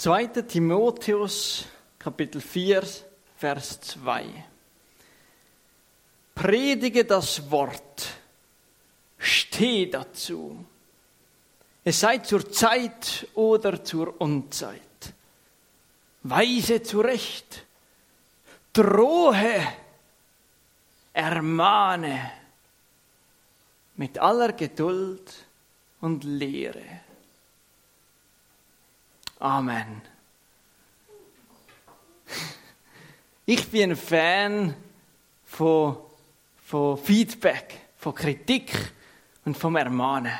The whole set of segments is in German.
2. Timotheus, Kapitel 4, Vers 2. Predige das Wort, steh dazu. Es sei zur Zeit oder zur Unzeit. Weise zurecht, drohe, ermahne mit aller Geduld und Lehre. Amen. Ich bin ein Fan von, von Feedback, von Kritik und vom Ermahnen.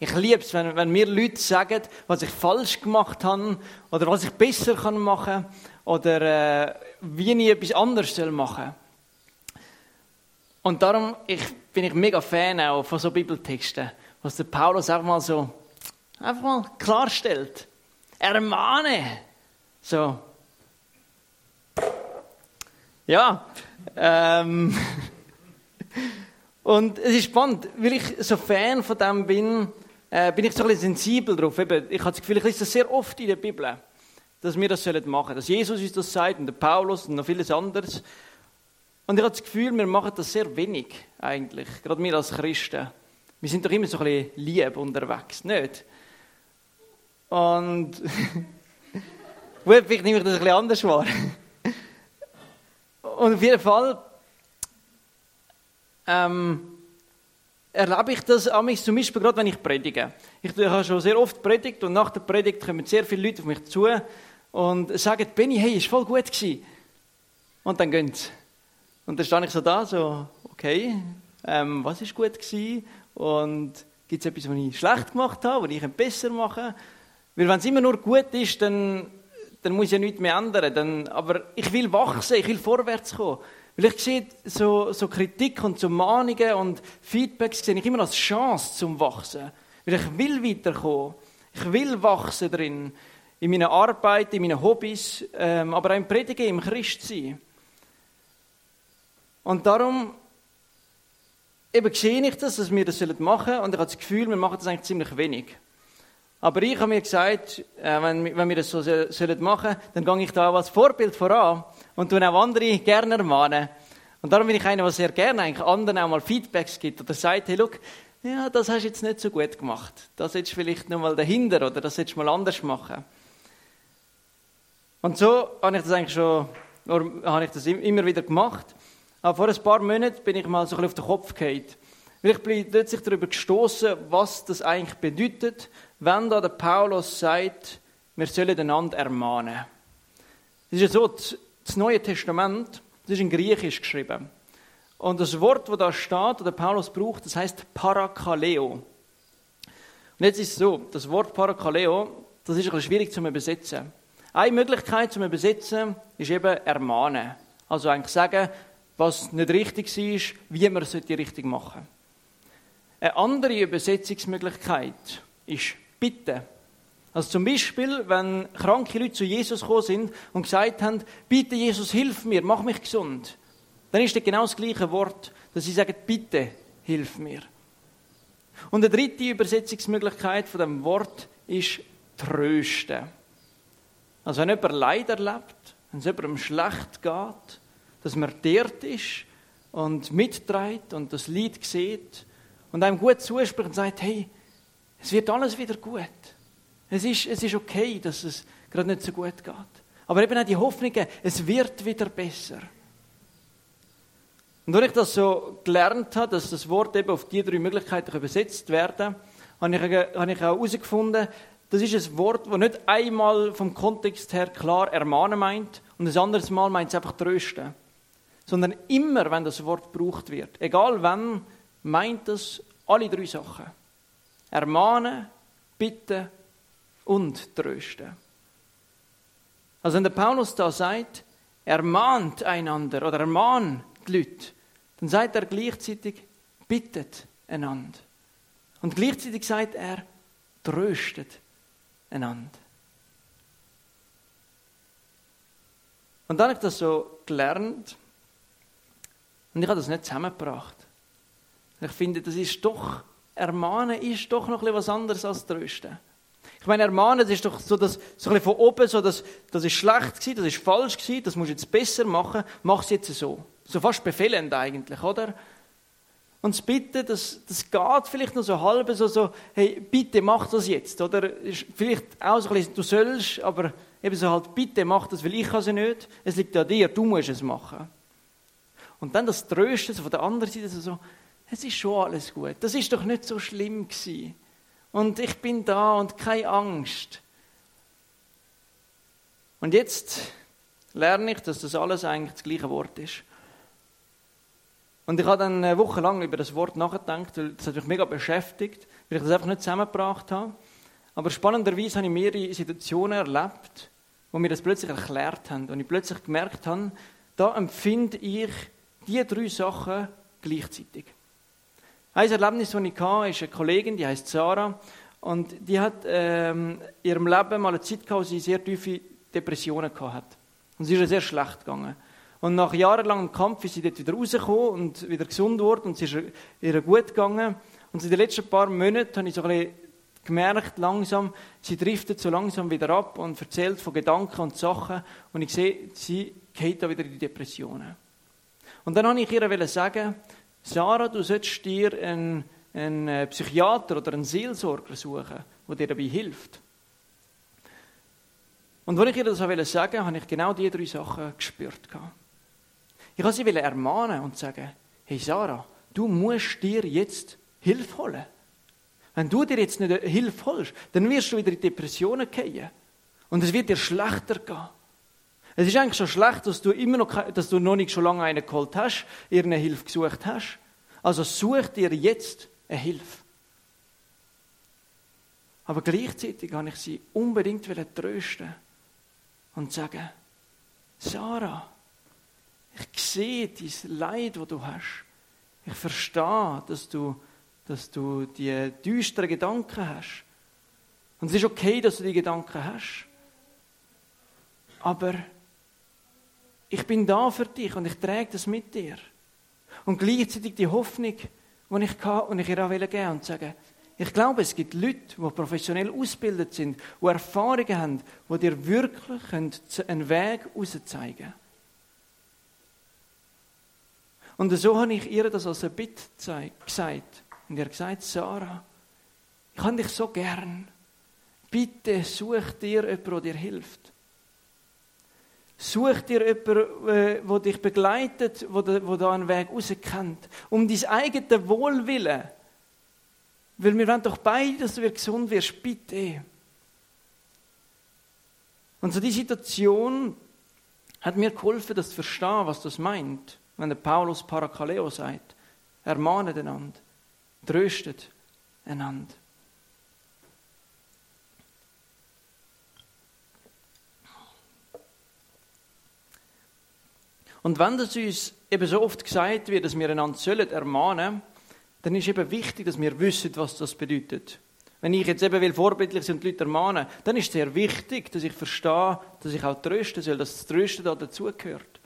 Ich liebe es, wenn, wenn mir Leute sagen, was ich falsch gemacht habe oder was ich besser kann machen oder äh, wie ich etwas anderes machen soll. Und darum ich, bin ich mega Fan auch von so Bibeltexten, was der Paulus einfach mal so einfach mal klarstellt. Ermahne. So. Ja. Ähm. Und es ist spannend, weil ich so Fan von dem bin, äh, bin ich so ein bisschen sensibel drauf. Eben, ich habe das Gefühl, ich lese das sehr oft in der Bibel, dass wir das machen sollen Dass Jesus uns das sagt und der Paulus und noch vieles anderes. Und ich habe das Gefühl, wir machen das sehr wenig eigentlich, gerade wir als Christen. Wir sind doch immer so ein bisschen lieb unterwegs, nicht? Und gut, vielleicht nehme ich das ein bisschen anders wahr. Und auf jeden Fall ähm, erlebe ich das mich zum Beispiel gerade, wenn ich predige. Ich habe schon sehr oft predigt und nach der Predigt kommen sehr viele Leute auf mich zu und sagen, Benny, hey, ist voll gut gewesen. Und dann gehen sie. Und dann stehe ich so da, so, okay, ähm, was ist gut gewesen? Und gibt es etwas, was ich schlecht gemacht habe, was ich besser machen kann? Weil wenn es immer nur gut ist, dann, dann muss ich ja nichts mehr ändern. Dann, aber ich will wachsen, ich will vorwärts kommen. Weil ich sehe so, so Kritik und so Mahnungen und Feedbacks sehe ich immer als Chance zum Wachsen. Weil ich will weiterkommen. Ich will wachsen drin. In meiner Arbeit, in meinen Hobbys, ähm, aber auch im Predigen, im Christsein. Und darum eben sehe ich das, dass wir das machen sollen. Und ich habe das Gefühl, wir machen das eigentlich ziemlich wenig. Aber ich habe mir gesagt, äh, wenn, wenn wir das so sollen machen, dann gehe ich da als Vorbild voran und tue auch andere gerne ermahnen. Und darum bin ich einer, der sehr gerne eigentlich anderen auch mal Feedbacks gibt oder sagt, hey, look, ja, das hast du jetzt nicht so gut gemacht. Das hättest du vielleicht noch mal dahinter oder das hättest du mal anders machen. Und so habe ich das eigentlich schon, habe ich das immer wieder gemacht. Aber vor ein paar Monaten bin ich mal so ein bisschen auf den Kopf gefallen. Ich bin plötzlich darüber gestoßen, was das eigentlich bedeutet, wenn da der Paulus sagt, wir sollen einander ermahnen. Das ist ja so, das Neue Testament, das ist in Griechisch geschrieben. Und das Wort, das da steht, das der Paulus braucht, das heißt Parakaleo. Und jetzt ist es so, das Wort Parakaleo, das ist ein bisschen schwierig zu übersetzen. Eine Möglichkeit zum Übersetzen ist eben ermahnen. Also eigentlich sagen, was nicht richtig ist, wie man es richtig machen sollte. Eine andere Übersetzungsmöglichkeit ist Bitte. Also zum Beispiel, wenn kranke Leute zu Jesus gekommen sind und gesagt haben, bitte Jesus, hilf mir, mach mich gesund. Dann ist das genau das gleiche Wort, dass sie sagen, bitte, hilf mir. Und eine dritte Übersetzungsmöglichkeit von dem Wort ist trösten. Also wenn jemand Leid erlebt, wenn es jemandem schlecht geht, dass man dort ist und mitträgt und das Leid sieht und einem gut zuspricht und sagt, hey, es wird alles wieder gut. Es ist, es ist okay, dass es gerade nicht so gut geht. Aber eben auch die Hoffnung, es wird wieder besser. Und als ich das so gelernt habe, dass das Wort eben auf die drei Möglichkeiten übersetzt werden kann, habe ich auch herausgefunden, das ist ein Wort, das nicht einmal vom Kontext her klar ermahnen meint und ein anderes Mal meint es einfach trösten. Sondern immer, wenn das Wort gebraucht wird, egal wann, meint es alle drei Sachen. Ermahnen, bitten und trösten. Also wenn der Paulus da sagt, ermahnt einander oder ermahnt die Leute, dann sagt er gleichzeitig, bittet einander. Und gleichzeitig sagt er, tröstet einander. Und dann habe ich das so gelernt und ich habe das nicht zusammengebracht. Ich finde, das ist doch Ermahnen ist doch noch etwas anderes als Trösten. Ich meine, ermahnen, das ist doch so, dass, so ein von oben, so, dass, das ist schlecht gewesen, das ist falsch gewesen, das musst du jetzt besser machen, mach es jetzt so. So fast befehlend eigentlich, oder? Und das Bitten, das, das geht vielleicht noch so halb so, so, hey, bitte mach das jetzt, oder? Vielleicht auch so ein bisschen, du sollst, aber eben so halt, bitte mach das, weil ich kann es nicht. Es liegt an dir, du musst es machen. Und dann das Trösten von der anderen Seite, so, es ist schon alles gut. Das ist doch nicht so schlimm gewesen. Und ich bin da und keine Angst. Und jetzt lerne ich, dass das alles eigentlich das gleiche Wort ist. Und ich habe dann eine Woche lang über das Wort nachgedacht, weil das hat mich mega beschäftigt, weil ich das einfach nicht zusammengebracht habe. Aber spannenderweise habe ich mehrere Situationen erlebt, wo mir das plötzlich erklärt haben. Und ich plötzlich gemerkt habe, da empfinde ich die drei Sachen gleichzeitig. Ein Erlebnis, das ich hatte, ist eine Kollegin, die heißt Sarah. Und die hat ähm, in ihrem Leben mal eine Zeit gehabt, wo sie sehr tiefe Depressionen hatte. Und sie ist ihr sehr schlecht gegangen. Und nach jahrelangem Kampf ist sie dort wieder rausgekommen und wieder gesund geworden und es ist ihr gut gegangen. Und in den letzten paar Monaten habe ich so ein bisschen gemerkt, langsam, sie driftet so langsam wieder ab und erzählt von Gedanken und Sachen. Und ich sehe, sie geht da wieder in die Depressionen. Und dann habe ich ihr sagen, Sarah, du solltest dir einen, einen äh, Psychiater oder einen Seelsorger suchen, der dir dabei hilft. Und als ich ihr das sagen wollte, habe ich genau diese drei Sachen gespürt. Ich wollte sie ermahnen und sagen, hey Sarah, du musst dir jetzt Hilfe holen. Wenn du dir jetzt nicht Hilfe holst, dann wirst du wieder in Depressionen gehen. Und es wird dir schlechter gehen. Es ist eigentlich schon schlecht, dass du immer noch, dass du noch nicht schon lange einen geholt hast, irgendeine Hilfe gesucht hast. Also such dir jetzt eine Hilfe. Aber gleichzeitig kann ich sie unbedingt trösten und sagen, Sarah, ich sehe dein Leid, das du hast. Ich verstehe, dass du, dass du die düsteren Gedanken hast. Und es ist okay, dass du die Gedanken hast. Aber ich bin da für dich und ich trage das mit dir. Und gleichzeitig die Hoffnung, die ich hatte und ich ihr auch geben und sagen, ich glaube, es gibt Leute, die professionell ausgebildet sind, die Erfahrungen haben, die dir wirklich einen Weg herauszeigen können. Und so habe ich ihr das als ein Bitte gesagt. Und ihr gesagt, Sarah, ich habe dich so gern. Bitte such dir jemanden, der dir hilft. Such dir jemanden, der äh, dich begleitet, der da einen Weg rauskennt. Um dein eigenes Wohlwillen. Weil wir wollen doch beide, dass du gesund wirst. Bitte. Und so die Situation hat mir geholfen, das zu verstehen, was das meint wenn der Paulus Parakaleo sagt. Ermahnet einander, tröstet einander. Und wenn das uns eben so oft gesagt wird, dass wir einander sollen ermahnen, dann ist eben wichtig, dass wir wissen, was das bedeutet. Wenn ich jetzt eben will vorbildlich sind die Leute ermahnen, dann ist es sehr wichtig, dass ich verstehe, dass ich auch trösten soll, dass das Trösten da dazugehört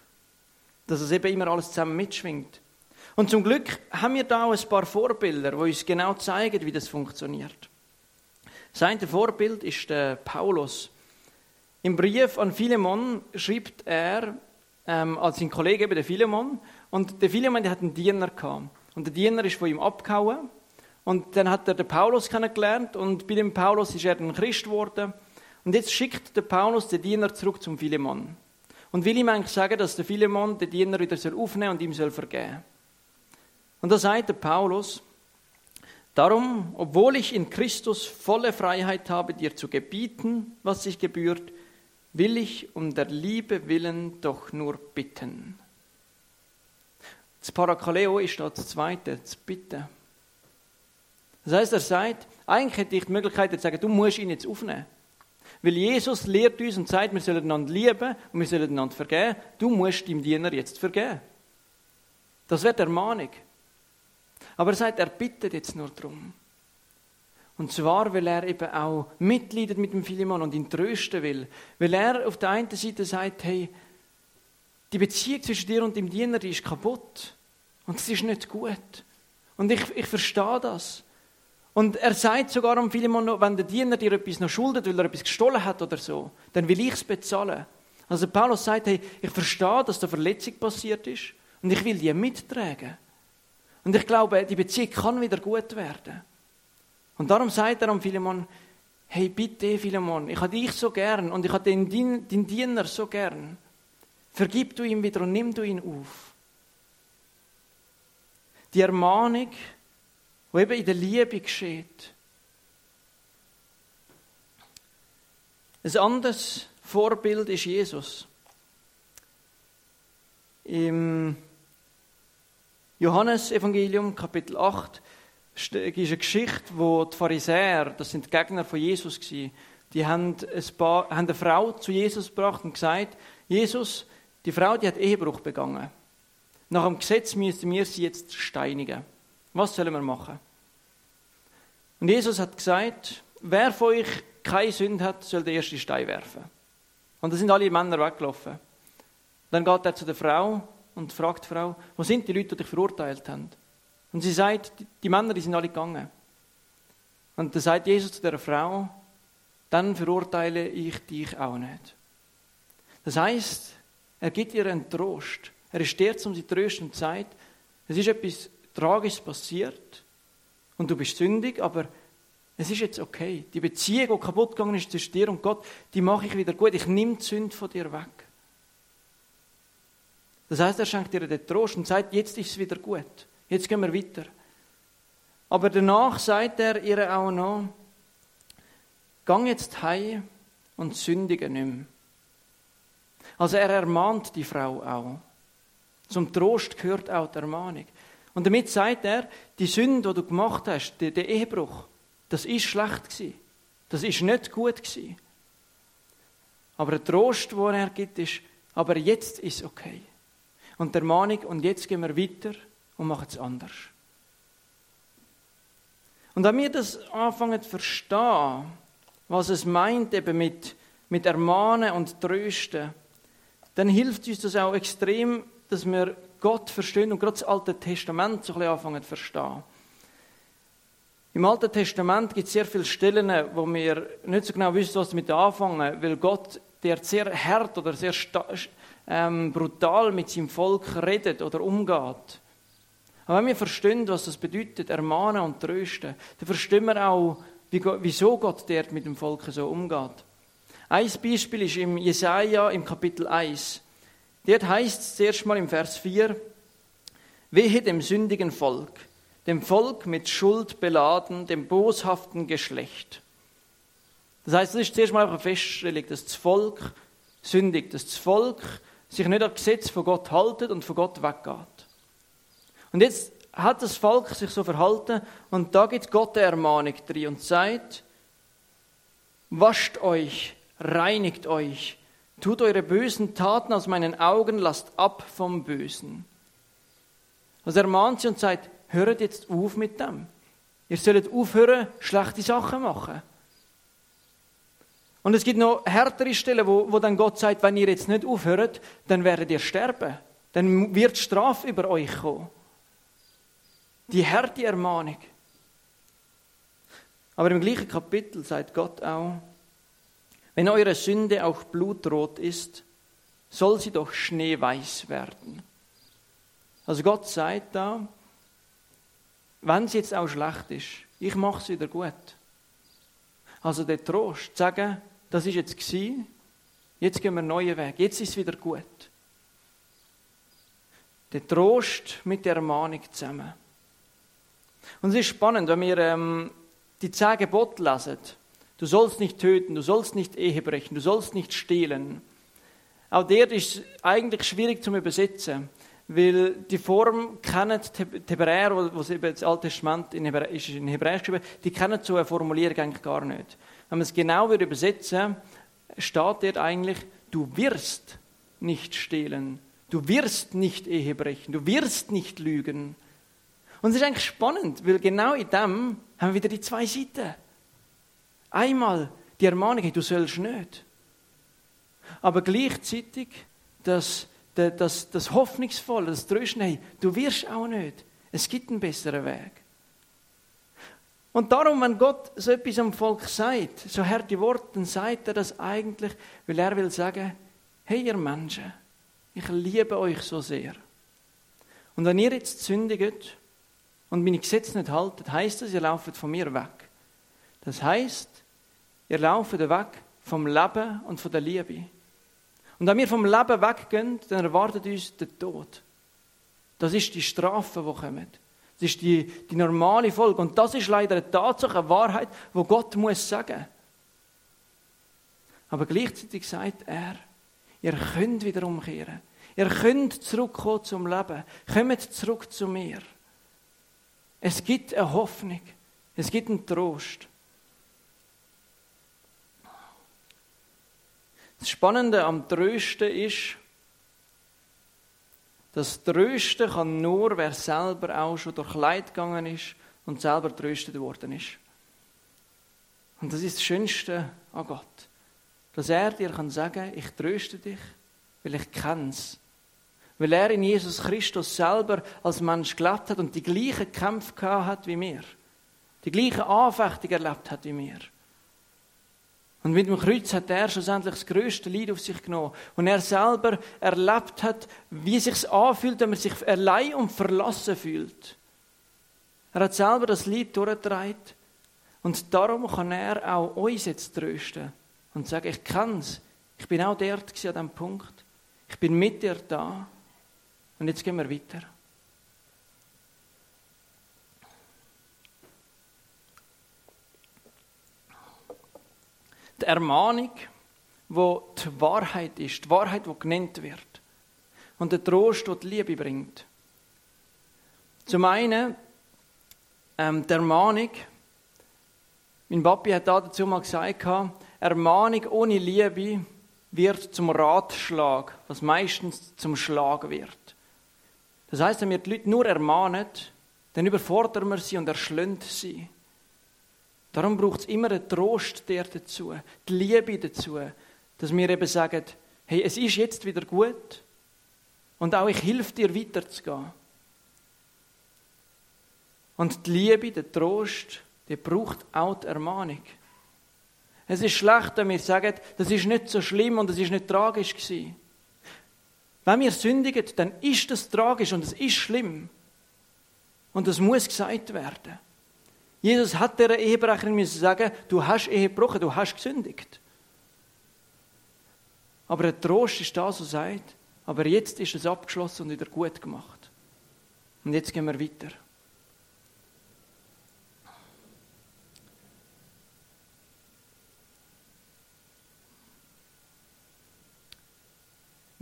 dass es eben immer alles zusammen mitschwingt. Und zum Glück haben wir da auch ein paar Vorbilder, die uns genau zeigen, wie das funktioniert. Sein Vorbild ist der Paulus. Im Brief an Philemon schreibt er ähm, als sein Kollege eben der Philemon. Und der Philemon der hat einen Diener gehabt. Und der Diener ist von ihm abgehauen. Und dann hat er den Paulus kennengelernt. Und bei dem Paulus ist er ein Christ geworden. Und jetzt schickt der Paulus den Diener zurück zum Philemon. Und will ihm eigentlich sagen, dass der Philemon den Diener wieder aufnehmen und ihm soll vergeben. Und da sagt der Paulus, darum, obwohl ich in Christus volle Freiheit habe, dir zu gebieten, was sich gebührt, will ich um der Liebe willen doch nur bitten. Das Parakaleo ist da das Zweite, das Bitten. Das heißt, er sagt, eigentlich hätte ich die Möglichkeit zu sagen, du musst ihn jetzt aufnehmen. Weil Jesus lehrt uns und sagt, wir sollen einander lieben und wir sollen einander vergeben. Du musst dem Diener jetzt vergeben. Das wird Ermahnung. Aber er sagt, er bittet jetzt nur darum. Und zwar, weil er eben auch mitleidet mit dem Philemon und ihn trösten will. Weil er auf der einen Seite sagt, hey, die Beziehung zwischen dir und dem Diener, die ist kaputt. Und das ist nicht gut. Und ich, ich verstehe das. Und er sagt sogar am Philemon noch, wenn der Diener dir etwas noch schuldet, weil er etwas gestohlen hat oder so, dann will ich es bezahlen. Also Paulus sagt, hey, ich verstehe, dass da Verletzung passiert ist und ich will die mittragen. Und ich glaube, die Beziehung kann wieder gut werden. Und darum sagt er am Philemon, hey, bitte Philemon, ich habe dich so gern und ich habe den, den Diener so gern. Vergib du ihm wieder und nimm du ihn auf. Die Ermahnung, die eben in der Liebe geschieht. Ein anderes Vorbild ist Jesus. Im Johannesevangelium, Kapitel 8, ist eine Geschichte, wo die Pharisäer, das sind die Gegner von Jesus, die haben, ein paar, haben eine Frau zu Jesus gebracht und gesagt, Jesus, die Frau, die hat Ehebruch begangen. Nach dem Gesetz müssen wir sie jetzt steinigen. Was sollen wir machen? Und Jesus hat gesagt, wer von euch keine Sünde hat, soll den ersten Stein werfen. Und da sind alle Männer weggelaufen. Dann geht er zu der Frau und fragt die Frau, wo sind die Leute, die dich verurteilt haben? Und sie sagt, die Männer, die sind alle gegangen. Und dann sagt Jesus zu der Frau, dann verurteile ich dich auch nicht. Das heißt, er gibt ihr einen Trost. Er ist der, um sie zu trösten und sagt, es ist etwas Tragisches passiert und du bist sündig, aber es ist jetzt okay. Die Beziehung, die kaputt gegangen ist zwischen dir und Gott, die mache ich wieder gut. Ich nehme die Sünde von dir weg. Das heißt, er schenkt dir den Trost und sagt, jetzt ist es wieder gut. Jetzt gehen wir weiter. Aber danach sagt er ihr auch noch, gang jetzt heim und sündige nicht mehr. Also er ermahnt die Frau auch. Zum Trost gehört auch die Ermahnung. Und damit sagt er, die Sünde, die du gemacht hast, der, Ehebruch, das ist schlecht gewesen. Das ist nicht gut gewesen. Aber der Trost, den er gibt, ist, aber jetzt ist okay. Und der Mahnung, und jetzt gehen wir weiter und machen es anders. Und wenn wir das anfangen zu verstehen, was es meint eben mit, mit Ermahnen und Trösten, dann hilft uns das auch extrem, dass wir Gott verstehen und gerade das Alte Testament so ein bisschen anfangen zu verstehen. Im Alten Testament gibt es sehr viele Stellen, wo wir nicht so genau wissen, was damit anfangen, weil Gott, der sehr hart oder sehr ähm, brutal mit seinem Volk redet oder umgeht. Aber wenn wir verstehen, was das bedeutet, ermahnen und trösten, dann verstehen wir auch, wieso Gott dort mit dem Volk so umgeht. Ein Beispiel ist im Jesaja im Kapitel 1. Dort heißt es zuerst mal im Vers 4, Wehe dem sündigen Volk, dem Volk mit Schuld beladen, dem boshaften Geschlecht. Das heißt, das ist zuerst mal eine Feststellung, dass das Volk sündigt, dass das Volk sich nicht an das Gesetz von Gott haltet und von Gott weggeht. Und jetzt hat das Volk sich so verhalten und da gibt Gott eine Ermahnung drin und sagt, wascht euch, reinigt euch, tut eure bösen Taten aus meinen Augen, lasst ab vom Bösen. Also ermahnt sie und sagt, hört jetzt auf mit dem. Ihr sollt aufhören, schlechte Sachen machen. Und es gibt noch härtere Stellen, wo, wo dann Gott sagt, wenn ihr jetzt nicht aufhört, dann werdet ihr sterben. Dann wird Strafe über euch kommen. Die harte Ermahnung. Aber im gleichen Kapitel sagt Gott auch, wenn eure Sünde auch blutrot ist, soll sie doch schneeweiß werden. Also Gott sagt da, wenn es jetzt auch schlecht ist, ich mache es wieder gut. Also der Trost, sagen, das ist jetzt gewesen, jetzt gehen wir einen neuen Weg, jetzt ist es wieder gut. Der Trost mit der Ermahnung zusammen. Und es ist spannend, wenn wir ähm, die zehn Gebote lesen. Du sollst nicht töten, du sollst nicht Ehe brechen, du sollst nicht stehlen. Auch der ist eigentlich schwierig zu übersetzen. Weil die Form kennen die Hebräer, wo eben das Alte Testament in Hebräisch, ist in Hebräisch geschrieben, die kennen so eine Formulierung eigentlich gar nicht. Wenn man es genau würde übersetzen, steht dort eigentlich, du wirst nicht stehlen, du wirst nicht Ehe brechen, du wirst nicht lügen. Und es ist eigentlich spannend, weil genau in dem haben wir wieder die zwei Seiten. Einmal die Ermahnung, du sollst nicht. Aber gleichzeitig das das, das Hoffnungsvolle, das Trösten, hey, du wirst auch nicht. Es gibt einen besseren Weg. Und darum, wenn Gott so etwas am Volk sagt, so harte Worte, dann sagt er das eigentlich, weil er will sagen, hey ihr Menschen, ich liebe euch so sehr. Und wenn ihr jetzt sündigt und meine Gesetze nicht haltet, heißt das, ihr lauft von mir weg. Das heißt, ihr lauft weg vom Leben und von der Liebe. Und wenn wir vom Leben weggehen, dann erwartet uns der Tod. Das ist die Strafe, die kommt. Das ist die, die normale Folge. Und das ist leider eine Tatsache, eine Wahrheit, wo Gott muss sagen. Aber gleichzeitig sagt er, ihr könnt wieder umkehren. Ihr könnt zurückkommen zum Leben. Kommt zurück zu mir. Es gibt eine Hoffnung. Es gibt einen Trost. Das Spannende am Trösten ist, das Trösten kann nur, wer selber auch schon durch Leid gegangen ist und selber tröstet worden ist. Und das ist das Schönste an Gott. Dass er dir kann sagen, ich tröste dich, weil ich kenn's. Weil er in Jesus Christus selber als Mensch gelebt hat und die gleichen Kämpfe gehabt hat wie mir. Die gleichen Anfechtungen erlebt hat wie mir. Und mit dem Kreuz hat er schlussendlich das größte Leid auf sich genommen. Und er selber erlebt hat, wie es sich anfühlt, wenn man sich allein und verlassen fühlt. Er hat selber das Leid durchgetragen. Und darum kann er auch uns jetzt trösten und sagen, ich kenn's. Ich bin auch dort an diesem Punkt. Ich bin mit dir da. Und jetzt gehen wir weiter. die Ermahnung, wo die Wahrheit ist, die Wahrheit, die genannt wird. Und der Trost, der die Liebe bringt. Zum einen ähm, die Ermahnung. Mein Papi hat dazu mal gesagt, Ermahnung ohne Liebe wird zum Ratschlag, was meistens zum Schlag wird. Das heißt, wenn wir die Leute nur ermahnen, dann überfordern wir sie und erschlönt sie. Darum braucht es immer einen Trost der dazu, die Liebe dazu, dass wir eben sagen, hey, es ist jetzt wieder gut und auch ich helfe dir weiterzugehen. Und die Liebe, der Trost, die braucht auch die Ermahnung. Es ist schlecht, wenn wir sagen, das ist nicht so schlimm und es ist nicht tragisch gewesen. Wenn wir sündigen, dann ist das tragisch und es ist schlimm. Und das muss gesagt werden. Jesus hat der Ehebrecherin müssen sagen, du hast Ehe gebrochen, du hast gesündigt. Aber der Trost ist da, so sagt, aber jetzt ist es abgeschlossen und wieder gut gemacht. Und jetzt gehen wir weiter.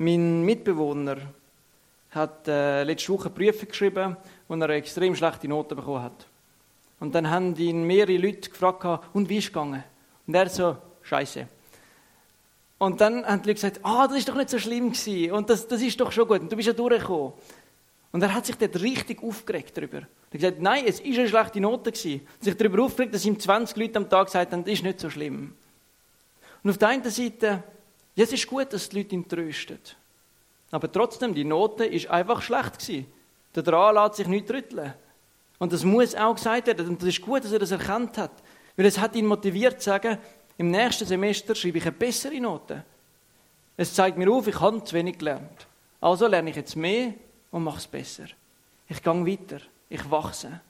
Mein Mitbewohner hat äh, letzte Woche Briefe geschrieben, wo er eine extrem schlechte Noten bekommen hat. Und dann haben ihn mehrere Leute gefragt, und wie ist es gegangen? Und er so, Scheiße. Und dann haben die Leute gesagt, ah, das ist doch nicht so schlimm gewesen. Und das, das ist doch schon gut. Und du bist ja durchgekommen. Und er hat sich dort richtig aufgeregt darüber. Er hat gesagt, nein, es ist eine schlechte Note gewesen. Hat sich darüber aufgeregt, dass ihm 20 Leute am Tag gesagt haben, das ist nicht so schlimm. Und auf der einen Seite, ja, es ist gut, dass die Leute ihn trösten. Aber trotzdem, die Note ist einfach schlecht. Der Draht lässt sich nicht rütteln. Und das muss auch gesagt werden. Und das ist gut, dass er das erkannt hat. Weil es hat ihn motiviert zu sagen, im nächsten Semester schreibe ich eine bessere Note. Es zeigt mir auf, ich habe zu wenig gelernt. Also lerne ich jetzt mehr und mache es besser. Ich gehe weiter. Ich wachse.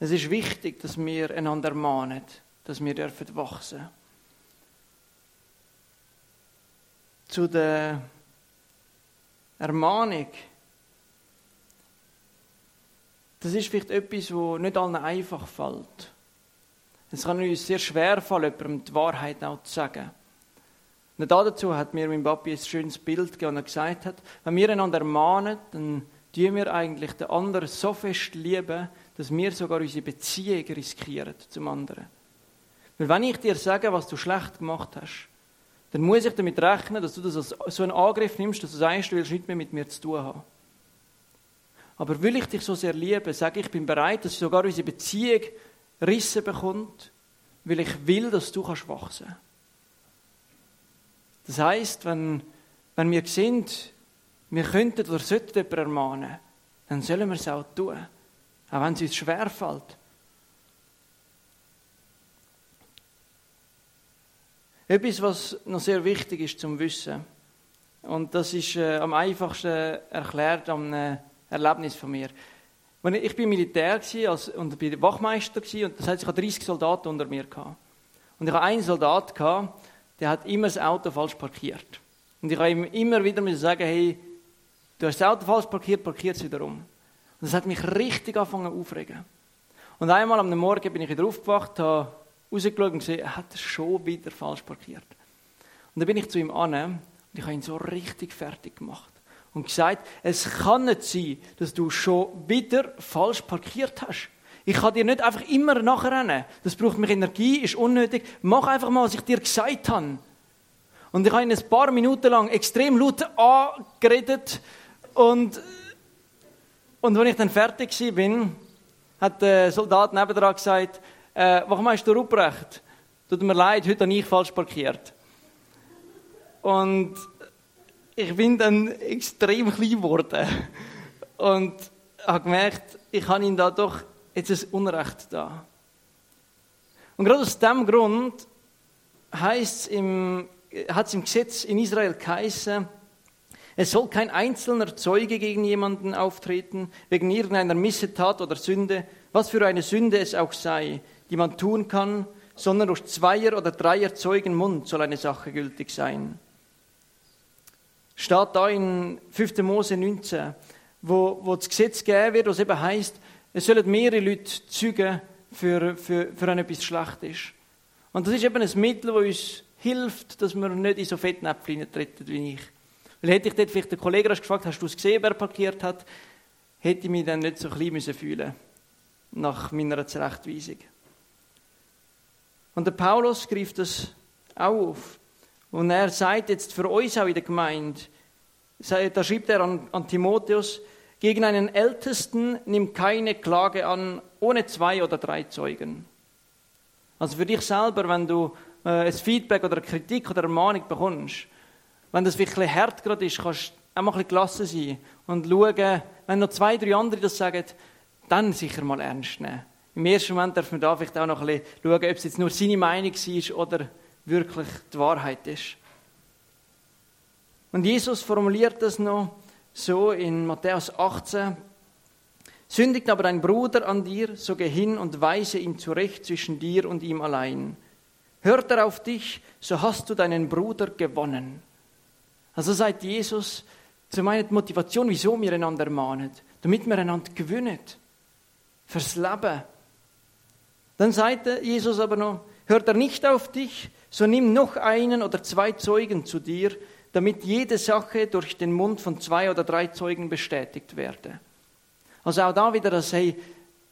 Es ist wichtig, dass wir einander mahnen, dass wir wachsen dürfen. zu der Ermahnung. Das ist vielleicht etwas, wo nicht allen einfach fällt. Es kann uns sehr schwer fallen, jemandem die Wahrheit auch zu sagen. Und dazu hat mir mein Papi ein schönes Bild gegeben, und er gesagt hat, wenn wir einander ermahnen, dann tun wir eigentlich den anderen so fest lieben, dass wir sogar unsere Beziehung riskieren zum anderen. Weil wenn ich dir sage, was du schlecht gemacht hast, dann muss ich damit rechnen, dass du das als so einen Angriff nimmst, dass du sagst, du willst nichts mehr mit mir zu tun haben. Aber will ich dich so sehr lieben, sage ich, ich bin bereit, dass sogar unsere Beziehung Risse bekommt, weil ich will, dass du kannst wachsen. Das heißt, wenn wenn wir sehen, wir könnten oder sollten jemanden ermahnen, dann sollen wir es auch tun. Auch wenn es uns schwerfällt. Etwas, was noch sehr wichtig ist zum Wissen, und das ist äh, am einfachsten erklärt am äh, Erlebnis von mir. Wenn ich, ich bin Militär als, und bin Wachmeister gewesen, und das heißt, ich hatte 30 Soldaten unter mir gehabt. Und ich hatte einen Soldat gehabt, der hat immer das Auto falsch parkiert. Und ich habe ihm immer wieder sagen, hey, du hast das Auto falsch parkiert, parkiert es wieder um. Und das hat mich richtig angefangen aufregen. Und einmal am Morgen bin ich wieder aufgewacht, habe rausgeschaut und gesehen, er hat schon wieder falsch parkiert. Und dann bin ich zu ihm an und ich habe ihn so richtig fertig gemacht. Und gesagt, es kann nicht sein, dass du schon wieder falsch parkiert hast. Ich kann dir nicht einfach immer nachrennen. Das braucht mich Energie, ist unnötig. Mach einfach mal, was ich dir gesagt habe. Und ich habe ihn ein paar Minuten lang extrem laut angeredet. Und, und als ich dann fertig war, hat der Soldat nebendran gesagt, äh, warum hast du Ruprecht? Tut mir leid, heute habe ich falsch parkiert. Und ich bin dann extrem klein geworden. Und habe gemerkt, ich habe ihn da doch jetzt ein Unrecht da. Und gerade aus diesem Grund heißt im, hat es im Gesetz in Israel geheißen, es soll kein einzelner Zeuge gegen jemanden auftreten, wegen irgendeiner Missetat oder Sünde, was für eine Sünde es auch sei die man tun kann, sondern durch Zweier- oder Dreier Zeugen Mund soll eine Sache gültig sein. Steht da in 5. Mose 19, wo, wo das Gesetz gegeben wird, was eben heißt, es sollen mehrere Leute zeugen, für, für, für wenn etwas schlecht ist. Und das ist eben ein Mittel, das uns hilft, dass wir nicht in so Fettnäpfchen treten wie ich. Weil hätte ich dort vielleicht den Kollegen gefragt, hast du es gesehen, wer parkiert hat, hätte ich mich dann nicht so klein müssen fühlen nach meiner Zurechtweisung. Und der Paulus greift das auch auf. Und er sagt jetzt für uns auch in der Gemeinde, da schreibt er an, an Timotheus, gegen einen Ältesten nimm keine Klage an, ohne zwei oder drei Zeugen. Also für dich selber, wenn du äh, ein Feedback oder eine Kritik oder eine Ermahnung bekommst, wenn das wirklich hart gerade ist, kannst du auch mal ein bisschen gelassen sein und schauen, wenn noch zwei, drei andere das sagen, dann sicher mal ernst nehmen. Im ersten Moment darf man da vielleicht auch noch ein bisschen schauen, ob es jetzt nur seine Meinung ist oder wirklich die Wahrheit ist. Und Jesus formuliert das noch so in Matthäus 18. Sündigt aber dein Bruder an dir, so geh hin und weise ihn zurecht zwischen dir und ihm allein. Hört er auf dich, so hast du deinen Bruder gewonnen. Also sagt Jesus zu meiner Motivation, wieso wir einander mahnen, damit wir einander gewinnen. Fürs Leben. Dann sagte Jesus aber noch, hört er nicht auf dich, so nimm noch einen oder zwei Zeugen zu dir, damit jede Sache durch den Mund von zwei oder drei Zeugen bestätigt werde. Also auch da wieder das, hey,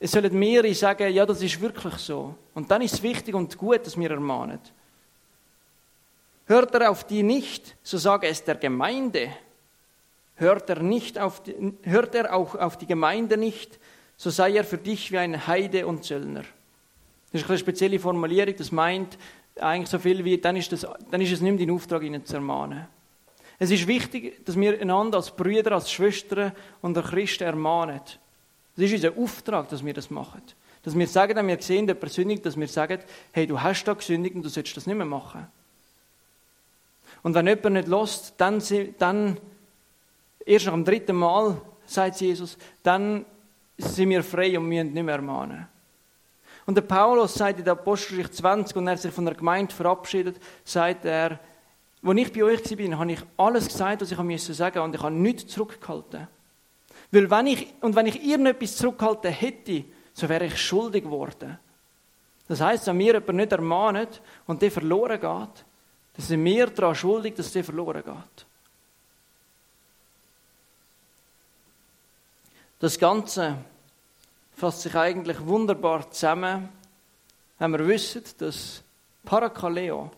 es sollen mehrere sagen, ja, das ist wirklich so. Und dann ist es wichtig und gut, dass wir ermahnen. Hört er auf die nicht, so sage es der Gemeinde. Hört er, nicht auf die, hört er auch auf die Gemeinde nicht, so sei er für dich wie ein Heide und Zöllner. Das ist eine spezielle Formulierung, das meint eigentlich so viel wie, dann ist, das, dann ist es nicht mehr dein Auftrag, ihnen zu ermahnen. Es ist wichtig, dass wir einander als Brüder, als Schwestern und der Christen ermahnen. Das ist unser Auftrag, dass wir das machen. Dass wir sagen, wenn wir sehen, der persönlich, dass wir sagen, hey, du hast da gesündigt und du sollst das nicht mehr machen. Und wenn jemand nicht lässt, dann, dann erst nach dem dritten Mal, sagt Jesus, dann sind wir frei und müssen nicht mehr ermahnen. Und der Paulus sagt in der Apostelgeschichte 20, und er sich von der Gemeinde verabschiedet, sagt er, als ich bei euch war, habe ich alles gesagt, was ich sagen musste, und ich habe nichts zurückgehalten. Weil wenn ich, und wenn ich irgendetwas zurückgehalten hätte, so wäre ich schuldig geworden. Das heißt, wenn mir jemand nicht ermahnt und der verloren geht, dann sind wir daran schuldig, dass der verloren geht. Das Ganze fasst sich eigentlich wunderbar zusammen, wenn wir wissen, dass Parakaleo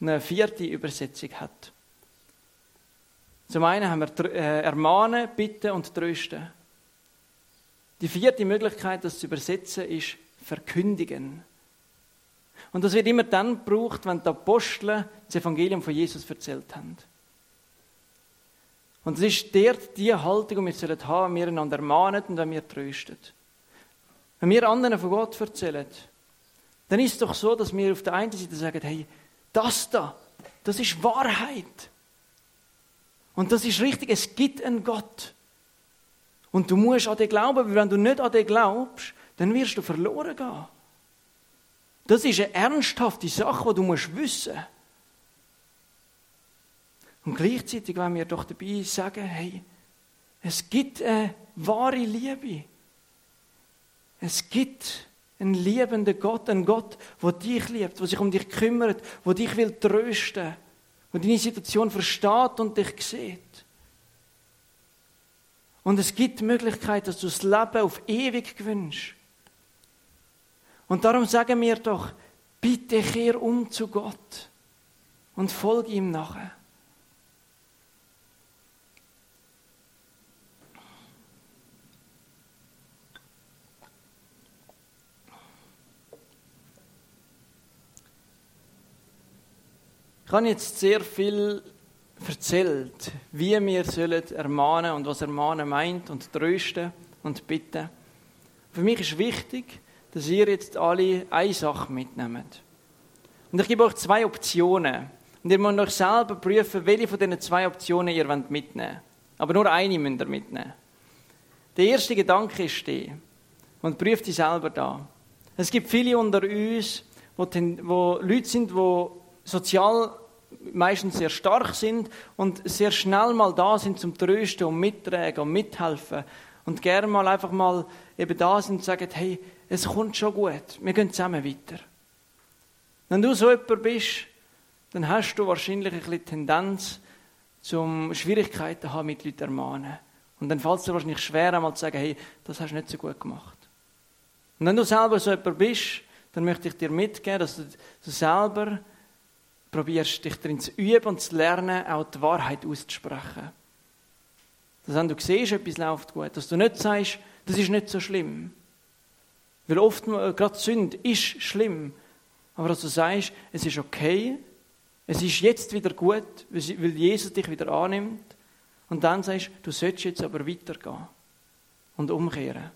eine vierte Übersetzung hat. Zum einen haben wir äh, ermahnen, bitten und trösten. Die vierte Möglichkeit, das zu übersetzen, ist verkündigen. Und das wird immer dann gebraucht, wenn die Apostel das Evangelium von Jesus erzählt haben. Und es ist dort die Haltung, die wir haben sollen, wenn wir einander ermahnen und wenn wir trösten. Wenn wir anderen von Gott erzählen, dann ist es doch so, dass wir auf der einen Seite sagen, hey, das da, das ist Wahrheit. Und das ist richtig, es gibt einen Gott. Und du musst an den glauben, weil wenn du nicht an den glaubst, dann wirst du verloren gehen. Das ist eine ernsthafte Sache, die du musst wissen musst. Und gleichzeitig wollen wir doch dabei sagen, hey, es gibt eine wahre Liebe. Es gibt einen liebenden Gott, einen Gott, der dich liebt, der sich um dich kümmert, der dich will trösten, der deine Situation versteht und dich sieht. Und es gibt die Möglichkeit, dass du das Leben auf ewig gewünscht. Und darum sagen wir doch, bitte kehr um zu Gott und folge ihm nachher. Ich habe jetzt sehr viel erzählt, wie wir sollen ermahnen und was ermahnen meint und trösten und bitten. Für mich ist wichtig, dass ihr jetzt alle eine Sache mitnehmt. Und ich gebe euch zwei Optionen. Und ihr müsst euch selber prüfen, welche von diesen zwei Optionen ihr mitnehmen wollt. Aber nur eine müsst ihr mitnehmen. Der erste Gedanke ist der. Und prüft sie selber da. Es gibt viele unter uns, wo, Leute sind, die sozial meistens sehr stark sind und sehr schnell mal da sind zum Trösten und Mittragen und Mithelfen und gerne mal einfach mal eben da sind und sagen, hey, es kommt schon gut, wir gehen zusammen weiter. Wenn du so jemand bist, dann hast du wahrscheinlich ein bisschen Tendenz, zum Schwierigkeiten haben mit Leuten ermahnen. Und dann fällt es dir wahrscheinlich schwer, einmal zu sagen, hey, das hast du nicht so gut gemacht. Und wenn du selber so jemand bist, dann möchte ich dir mitgeben, dass du selber probierst, dich darin zu üben und zu lernen, auch die Wahrheit auszusprechen. Dass wenn du siehst, etwas läuft gut, dass du nicht sagst, das ist nicht so schlimm. Weil oft, äh, gerade Sünde ist schlimm. Aber dass du sagst, es ist okay, es ist jetzt wieder gut, weil Jesus dich wieder annimmt. Und dann sagst du, du sollst jetzt aber weitergehen und umkehren.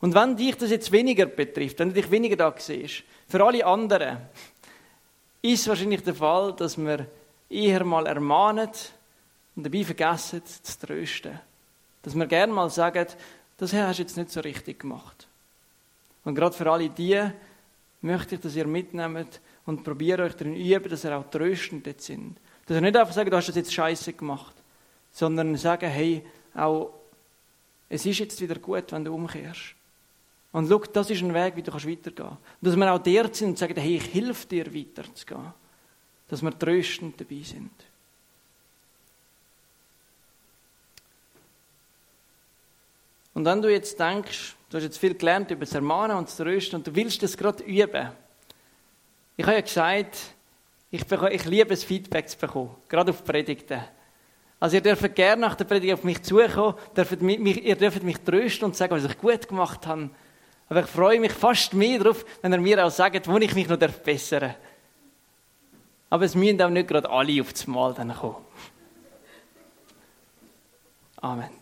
Und wenn dich das jetzt weniger betrifft, wenn du dich weniger da siehst, für alle anderen, ist wahrscheinlich der Fall, dass wir eher mal ermahnen und dabei vergessen zu trösten. Dass wir gerne mal sagen, das hast du jetzt nicht so richtig gemacht. Und gerade für alle die möchte ich, dass ihr mitnehmt und probiert euch darin üben, dass ihr auch tröstend sind. Dass ihr nicht einfach sagt, du hast das jetzt scheiße gemacht, sondern sagen, hey, auch es ist jetzt wieder gut, wenn du umkehrst. Und schau, das ist ein Weg, wie du weitergehen kannst. Und dass wir auch der sind und sagen, hey, ich helfe dir weiterzugehen. Dass wir tröstend dabei sind. Und wenn du jetzt denkst, du hast jetzt viel gelernt über das Ermahnen und das Trösten und du willst das gerade üben. Ich habe ja gesagt, ich, bekomme, ich liebe es, Feedback zu bekommen, gerade auf Predigten. Also ihr dürft gerne nach der Predigt auf mich zukommen, dürft mich, ihr dürft mich trösten und sagen, was ich gut gemacht habe. Aber ich freue mich fast mehr darauf, wenn er mir auch sagt, wo ich mich noch bessern darf. Aber es müssen auch nicht gerade alle auf das Mal dann kommen. Amen.